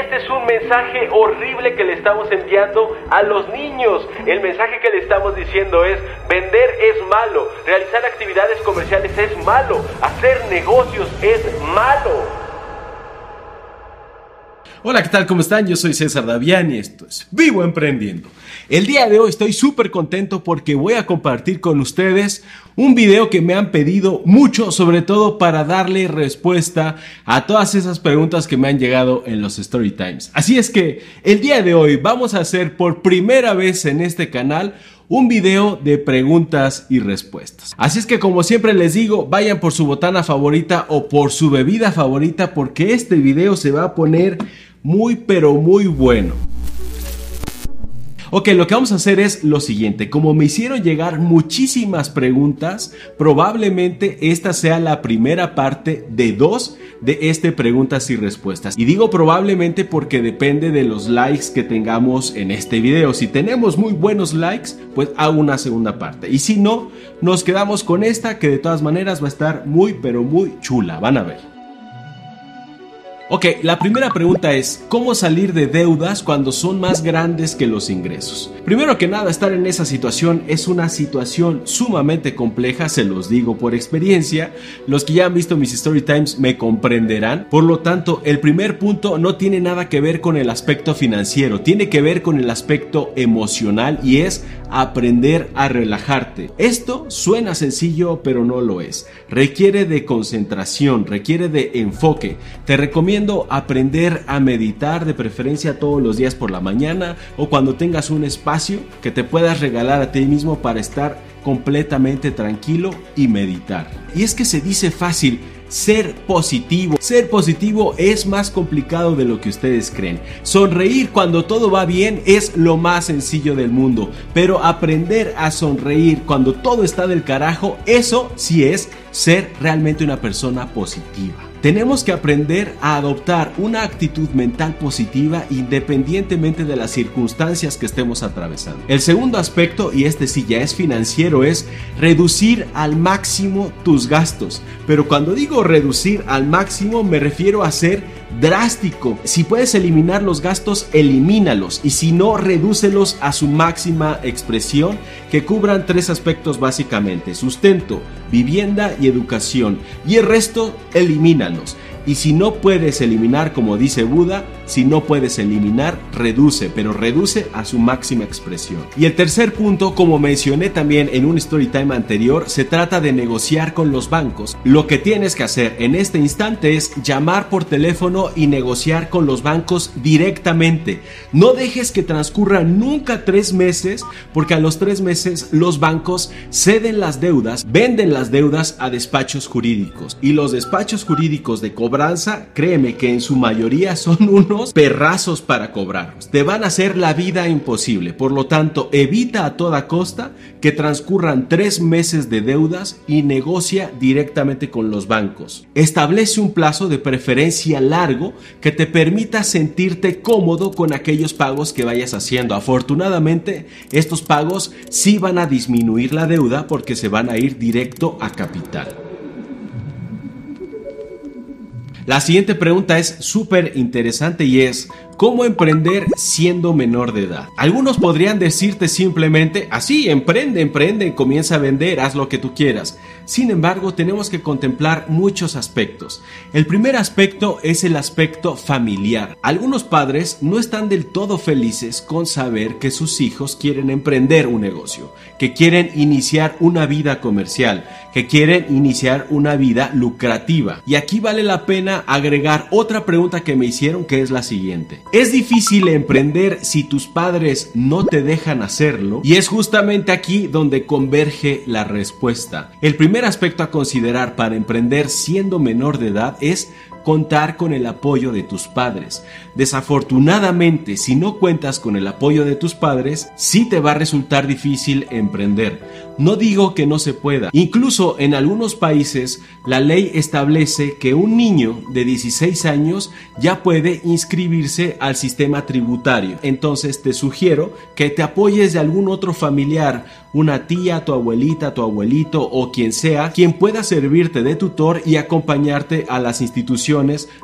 este es un mensaje horrible que le estamos enviando a los niños. El mensaje que le estamos diciendo es, vender es malo, realizar actividades comerciales es malo, hacer negocios es malo. Hola, ¿qué tal? ¿Cómo están? Yo soy César Davián y esto es Vivo Emprendiendo. El día de hoy estoy súper contento porque voy a compartir con ustedes un video que me han pedido mucho, sobre todo para darle respuesta a todas esas preguntas que me han llegado en los Story Times. Así es que el día de hoy vamos a hacer por primera vez en este canal un video de preguntas y respuestas. Así es que como siempre les digo, vayan por su botana favorita o por su bebida favorita porque este video se va a poner muy pero muy bueno. Ok, lo que vamos a hacer es lo siguiente. Como me hicieron llegar muchísimas preguntas, probablemente esta sea la primera parte de dos de este preguntas y respuestas. Y digo probablemente porque depende de los likes que tengamos en este video. Si tenemos muy buenos likes, pues hago una segunda parte. Y si no, nos quedamos con esta que de todas maneras va a estar muy pero muy chula. Van a ver. Ok, la primera pregunta es, ¿cómo salir de deudas cuando son más grandes que los ingresos? Primero que nada, estar en esa situación es una situación sumamente compleja, se los digo por experiencia. Los que ya han visto mis Story Times me comprenderán. Por lo tanto, el primer punto no tiene nada que ver con el aspecto financiero, tiene que ver con el aspecto emocional y es aprender a relajarte. Esto suena sencillo, pero no lo es. Requiere de concentración, requiere de enfoque. Te recomiendo aprender a meditar de preferencia todos los días por la mañana o cuando tengas un espacio que te puedas regalar a ti mismo para estar completamente tranquilo y meditar. Y es que se dice fácil, ser positivo. Ser positivo es más complicado de lo que ustedes creen. Sonreír cuando todo va bien es lo más sencillo del mundo, pero aprender a sonreír cuando todo está del carajo, eso sí es ser realmente una persona positiva. Tenemos que aprender a adoptar una actitud mental positiva independientemente de las circunstancias que estemos atravesando. El segundo aspecto, y este sí ya es financiero, es reducir al máximo tus gastos. Pero cuando digo reducir al máximo me refiero a ser drástico. Si puedes eliminar los gastos, elimínalos. Y si no, redúcelos a su máxima expresión que cubran tres aspectos básicamente. Sustento, vivienda y educación. Y el resto, elimínalos. Y si no puedes eliminar, como dice Buda, si no puedes eliminar, reduce, pero reduce a su máxima expresión. Y el tercer punto, como mencioné también en un story time anterior, se trata de negociar con los bancos. Lo que tienes que hacer en este instante es llamar por teléfono y negociar con los bancos directamente. No dejes que transcurran nunca tres meses, porque a los tres meses los bancos ceden las deudas, venden las deudas a despachos jurídicos. Y los despachos jurídicos de cobranza, créeme que en su mayoría son unos perrazos para cobrarlos. Te van a hacer la vida imposible. Por lo tanto, evita a toda costa que transcurran tres meses de deudas y negocia directamente con los bancos. Establece un plazo de preferencia largo que te permita sentirte cómodo con aquellos pagos que vayas haciendo. Afortunadamente, estos pagos sí van a disminuir la deuda porque se van a ir directo a capital. La siguiente pregunta es súper interesante y es, ¿cómo emprender siendo menor de edad? Algunos podrían decirte simplemente, así, emprende, emprende, comienza a vender, haz lo que tú quieras. Sin embargo, tenemos que contemplar muchos aspectos. El primer aspecto es el aspecto familiar. Algunos padres no están del todo felices con saber que sus hijos quieren emprender un negocio, que quieren iniciar una vida comercial, que quieren iniciar una vida lucrativa. Y aquí vale la pena agregar otra pregunta que me hicieron que es la siguiente. ¿Es difícil emprender si tus padres no te dejan hacerlo? Y es justamente aquí donde converge la respuesta. El primer aspecto a considerar para emprender siendo menor de edad es contar con el apoyo de tus padres. Desafortunadamente, si no cuentas con el apoyo de tus padres, sí te va a resultar difícil emprender. No digo que no se pueda. Incluso en algunos países la ley establece que un niño de 16 años ya puede inscribirse al sistema tributario. Entonces te sugiero que te apoyes de algún otro familiar, una tía, tu abuelita, tu abuelito o quien sea, quien pueda servirte de tutor y acompañarte a las instituciones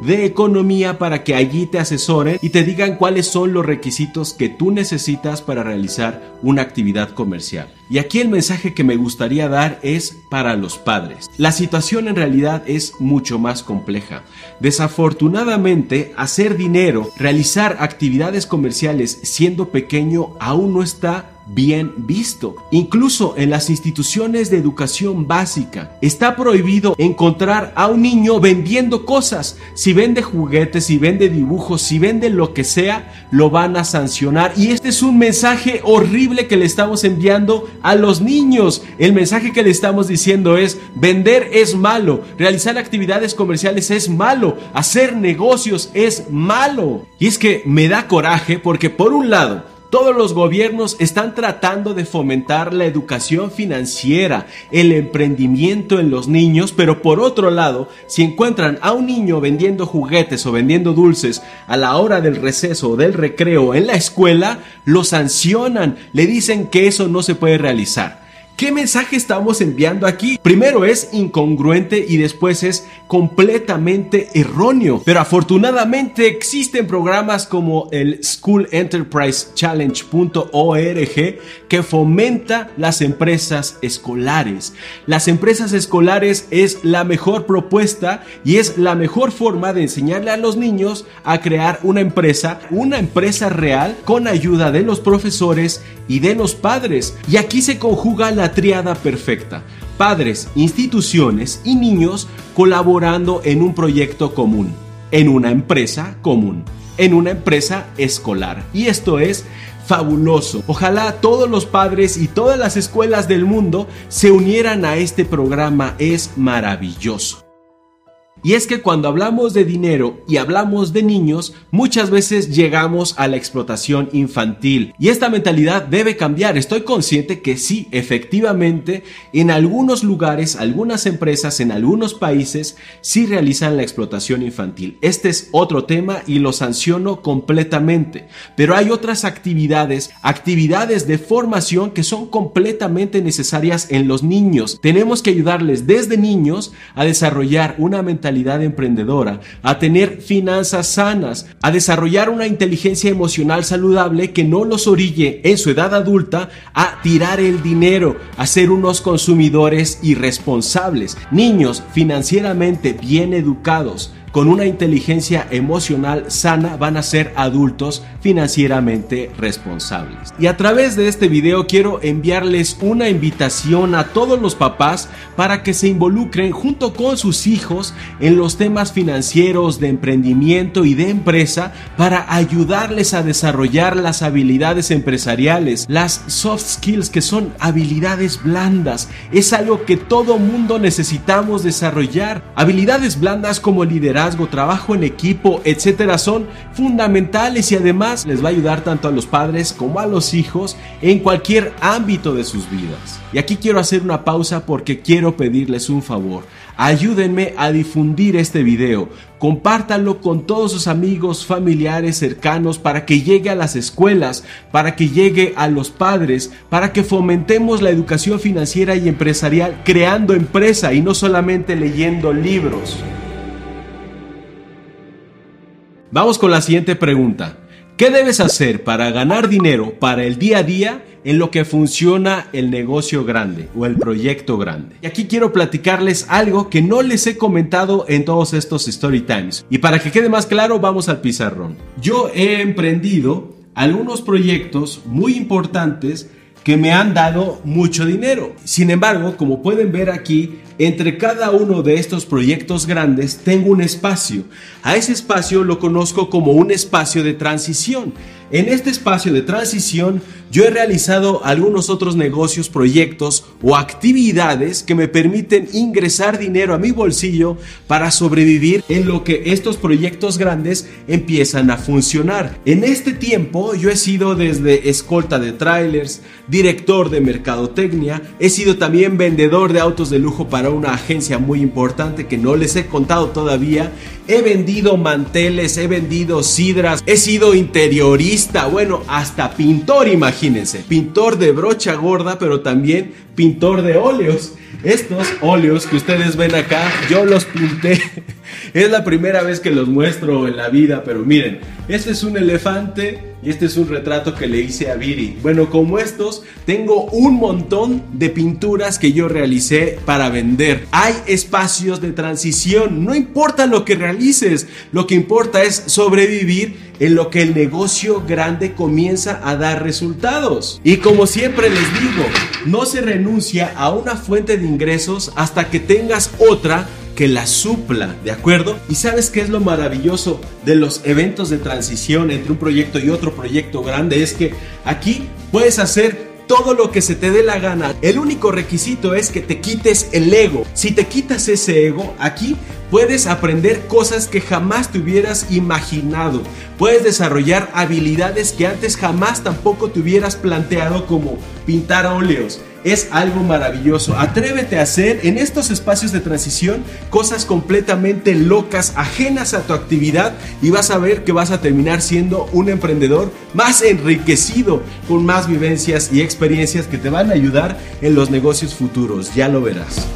de economía para que allí te asesoren y te digan cuáles son los requisitos que tú necesitas para realizar una actividad comercial. Y aquí el mensaje que me gustaría dar es para los padres. La situación en realidad es mucho más compleja. Desafortunadamente, hacer dinero, realizar actividades comerciales siendo pequeño aún no está bien visto. Incluso en las instituciones de educación básica está prohibido encontrar a un niño vendiendo cosas. Si vende juguetes, si vende dibujos, si vende lo que sea, lo van a sancionar. Y este es un mensaje horrible que le estamos enviando a los niños. El mensaje que le estamos diciendo es, vender es malo, realizar actividades comerciales es malo, hacer negocios es malo. Y es que me da coraje porque por un lado, todos los gobiernos están tratando de fomentar la educación financiera, el emprendimiento en los niños, pero por otro lado, si encuentran a un niño vendiendo juguetes o vendiendo dulces a la hora del receso o del recreo en la escuela, lo sancionan, le dicen que eso no se puede realizar. ¿Qué mensaje estamos enviando aquí? Primero es incongruente y después es completamente erróneo. Pero afortunadamente existen programas como el School Enterprise Challenge.org que fomenta las empresas escolares. Las empresas escolares es la mejor propuesta y es la mejor forma de enseñarle a los niños a crear una empresa, una empresa real con ayuda de los profesores y de los padres. Y aquí se conjuga la triada perfecta. Padres, instituciones y niños colaborando en un proyecto común, en una empresa común, en una empresa escolar. Y esto es fabuloso. Ojalá todos los padres y todas las escuelas del mundo se unieran a este programa. Es maravilloso. Y es que cuando hablamos de dinero y hablamos de niños, muchas veces llegamos a la explotación infantil. Y esta mentalidad debe cambiar. Estoy consciente que sí, efectivamente, en algunos lugares, algunas empresas, en algunos países, sí realizan la explotación infantil. Este es otro tema y lo sanciono completamente. Pero hay otras actividades, actividades de formación que son completamente necesarias en los niños. Tenemos que ayudarles desde niños a desarrollar una mentalidad emprendedora, a tener finanzas sanas, a desarrollar una inteligencia emocional saludable que no los orille en su edad adulta a tirar el dinero, a ser unos consumidores irresponsables, niños financieramente bien educados con una inteligencia emocional sana van a ser adultos financieramente responsables. Y a través de este video quiero enviarles una invitación a todos los papás para que se involucren junto con sus hijos en los temas financieros, de emprendimiento y de empresa para ayudarles a desarrollar las habilidades empresariales, las soft skills que son habilidades blandas. Es algo que todo mundo necesitamos desarrollar. Habilidades blandas como trabajo en equipo, etcétera, son fundamentales y además les va a ayudar tanto a los padres como a los hijos en cualquier ámbito de sus vidas. Y aquí quiero hacer una pausa porque quiero pedirles un favor. Ayúdenme a difundir este video. Compártanlo con todos sus amigos, familiares, cercanos para que llegue a las escuelas, para que llegue a los padres, para que fomentemos la educación financiera y empresarial creando empresa y no solamente leyendo libros. Vamos con la siguiente pregunta. ¿Qué debes hacer para ganar dinero para el día a día en lo que funciona el negocio grande o el proyecto grande? Y aquí quiero platicarles algo que no les he comentado en todos estos story times. Y para que quede más claro, vamos al pizarrón. Yo he emprendido algunos proyectos muy importantes que me han dado mucho dinero. Sin embargo, como pueden ver aquí, entre cada uno de estos proyectos grandes tengo un espacio. A ese espacio lo conozco como un espacio de transición. En este espacio de transición yo he realizado algunos otros negocios, proyectos o actividades que me permiten ingresar dinero a mi bolsillo para sobrevivir en lo que estos proyectos grandes empiezan a funcionar. En este tiempo yo he sido desde escolta de trailers, director de mercadotecnia, he sido también vendedor de autos de lujo para una agencia muy importante que no les he contado todavía, he vendido manteles, he vendido sidras, he sido interiorista, bueno, hasta pintor, imagínense, pintor de brocha gorda, pero también pintor de óleos. Estos óleos que ustedes ven acá, yo los pinté Es la primera vez que los muestro en la vida, pero miren, este es un elefante y este es un retrato que le hice a Viri. Bueno, como estos, tengo un montón de pinturas que yo realicé para vender. Hay espacios de transición, no importa lo que realices, lo que importa es sobrevivir en lo que el negocio grande comienza a dar resultados. Y como siempre les digo, no se renuncia a una fuente de ingresos hasta que tengas otra que la supla, ¿de acuerdo? Y sabes qué es lo maravilloso de los eventos de transición entre un proyecto y otro proyecto grande, es que aquí puedes hacer todo lo que se te dé la gana. El único requisito es que te quites el ego. Si te quitas ese ego, aquí puedes aprender cosas que jamás te hubieras imaginado. Puedes desarrollar habilidades que antes jamás tampoco te hubieras planteado como pintar óleos es algo maravilloso. Atrévete a hacer en estos espacios de transición cosas completamente locas, ajenas a tu actividad y vas a ver que vas a terminar siendo un emprendedor más enriquecido, con más vivencias y experiencias que te van a ayudar en los negocios futuros. Ya lo verás.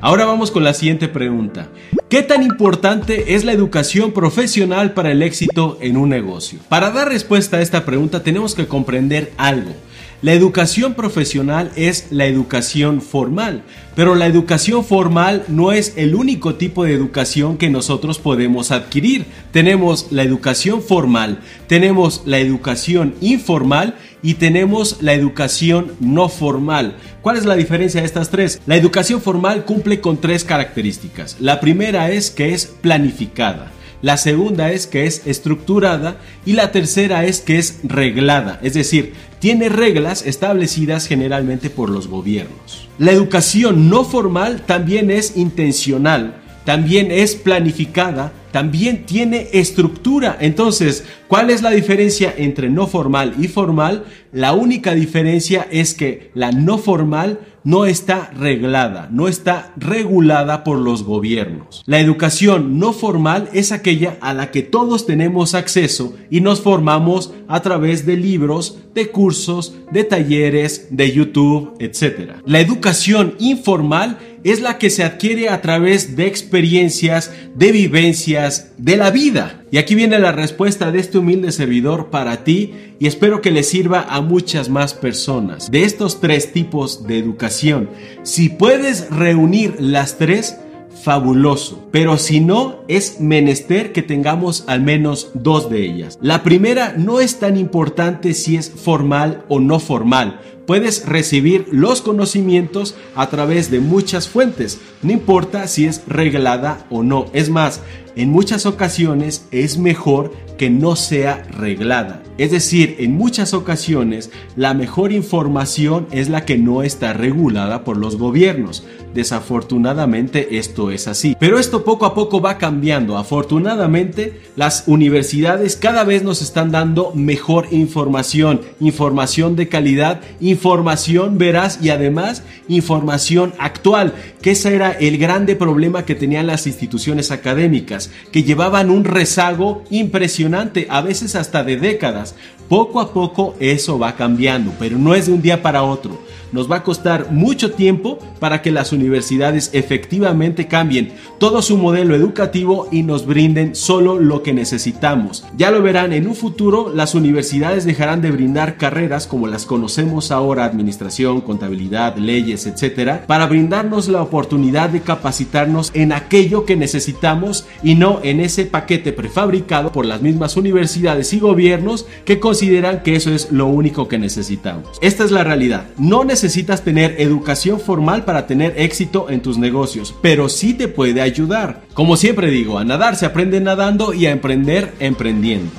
Ahora vamos con la siguiente pregunta. ¿Qué tan importante es la educación profesional para el éxito en un negocio? Para dar respuesta a esta pregunta tenemos que comprender algo. La educación profesional es la educación formal, pero la educación formal no es el único tipo de educación que nosotros podemos adquirir. Tenemos la educación formal, tenemos la educación informal y tenemos la educación no formal. ¿Cuál es la diferencia de estas tres? La educación formal cumple con tres características. La primera es que es planificada la segunda es que es estructurada y la tercera es que es reglada, es decir, tiene reglas establecidas generalmente por los gobiernos. La educación no formal también es intencional, también es planificada, también tiene estructura. Entonces, ¿cuál es la diferencia entre no formal y formal? La única diferencia es que la no formal no está reglada, no está regulada por los gobiernos. La educación no formal es aquella a la que todos tenemos acceso y nos formamos a través de libros, de cursos, de talleres, de YouTube, etc. La educación informal es la que se adquiere a través de experiencias, de vivencias, de la vida. Y aquí viene la respuesta de este humilde servidor para ti y espero que le sirva a muchas más personas. De estos tres tipos de educación, si puedes reunir las tres, fabuloso. Pero si no, es menester que tengamos al menos dos de ellas. La primera no es tan importante si es formal o no formal. Puedes recibir los conocimientos a través de muchas fuentes, no importa si es reglada o no. Es más, en muchas ocasiones es mejor que no sea reglada. Es decir, en muchas ocasiones la mejor información es la que no está regulada por los gobiernos. Desafortunadamente esto es así. Pero esto poco a poco va cambiando. Afortunadamente las universidades cada vez nos están dando mejor información, información de calidad, información veraz y además información actual, que ese era el grande problema que tenían las instituciones académicas, que llevaban un rezago impresionante, a veces hasta de décadas. Poco a poco eso va cambiando, pero no es de un día para otro nos va a costar mucho tiempo para que las universidades efectivamente cambien todo su modelo educativo y nos brinden solo lo que necesitamos. Ya lo verán, en un futuro las universidades dejarán de brindar carreras como las conocemos ahora, administración, contabilidad, leyes, etcétera, para brindarnos la oportunidad de capacitarnos en aquello que necesitamos y no en ese paquete prefabricado por las mismas universidades y gobiernos que consideran que eso es lo único que necesitamos. Esta es la realidad. No necesitas tener educación formal para tener éxito en tus negocios, pero sí te puede ayudar. Como siempre digo, a nadar se aprende nadando y a emprender emprendiendo.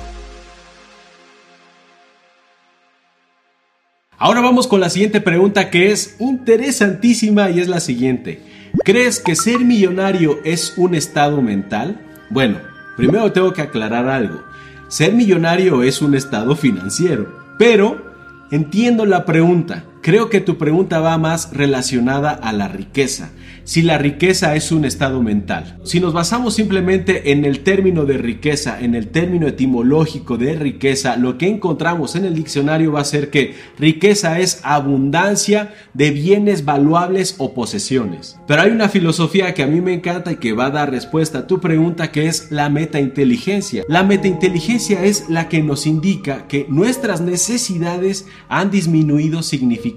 Ahora vamos con la siguiente pregunta que es interesantísima y es la siguiente. ¿Crees que ser millonario es un estado mental? Bueno, primero tengo que aclarar algo. Ser millonario es un estado financiero, pero entiendo la pregunta. Creo que tu pregunta va más relacionada a la riqueza. Si la riqueza es un estado mental. Si nos basamos simplemente en el término de riqueza, en el término etimológico de riqueza, lo que encontramos en el diccionario va a ser que riqueza es abundancia de bienes valuables o posesiones. Pero hay una filosofía que a mí me encanta y que va a dar respuesta a tu pregunta que es la metainteligencia. La metainteligencia es la que nos indica que nuestras necesidades han disminuido significativamente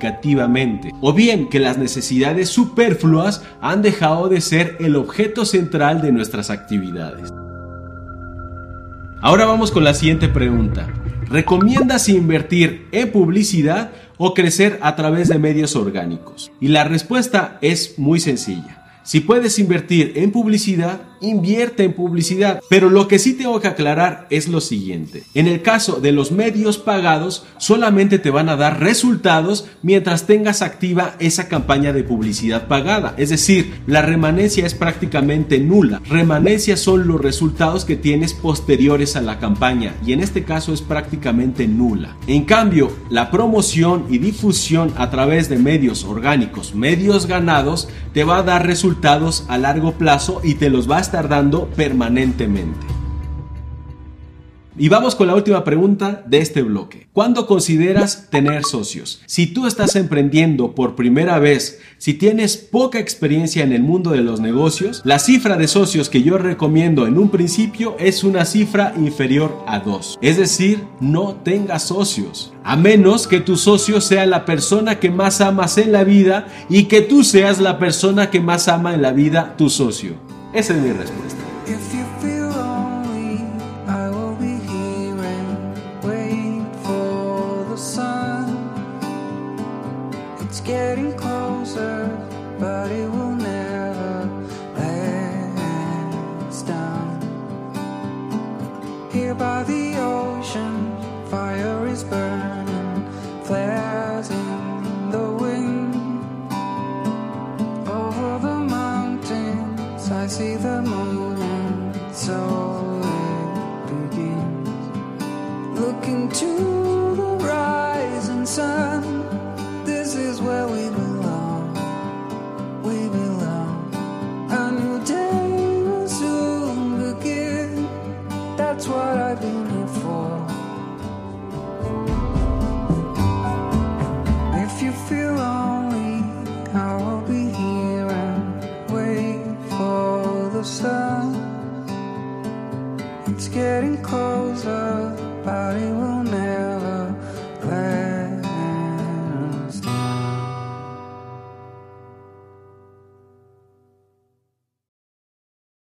o bien que las necesidades superfluas han dejado de ser el objeto central de nuestras actividades. Ahora vamos con la siguiente pregunta. ¿Recomiendas invertir en publicidad o crecer a través de medios orgánicos? Y la respuesta es muy sencilla. Si puedes invertir en publicidad, invierte en publicidad. Pero lo que sí tengo que aclarar es lo siguiente. En el caso de los medios pagados, solamente te van a dar resultados mientras tengas activa esa campaña de publicidad pagada. Es decir, la remanencia es prácticamente nula. Remanencia son los resultados que tienes posteriores a la campaña y en este caso es prácticamente nula. En cambio, la promoción y difusión a través de medios orgánicos, medios ganados, te va a dar resultados a largo plazo y te los va a tardando permanentemente. Y vamos con la última pregunta de este bloque. ¿Cuándo consideras tener socios? Si tú estás emprendiendo por primera vez, si tienes poca experiencia en el mundo de los negocios, la cifra de socios que yo recomiendo en un principio es una cifra inferior a 2. Es decir, no tengas socios. A menos que tu socio sea la persona que más amas en la vida y que tú seas la persona que más ama en la vida tu socio. Esa es mi respuesta. It's getting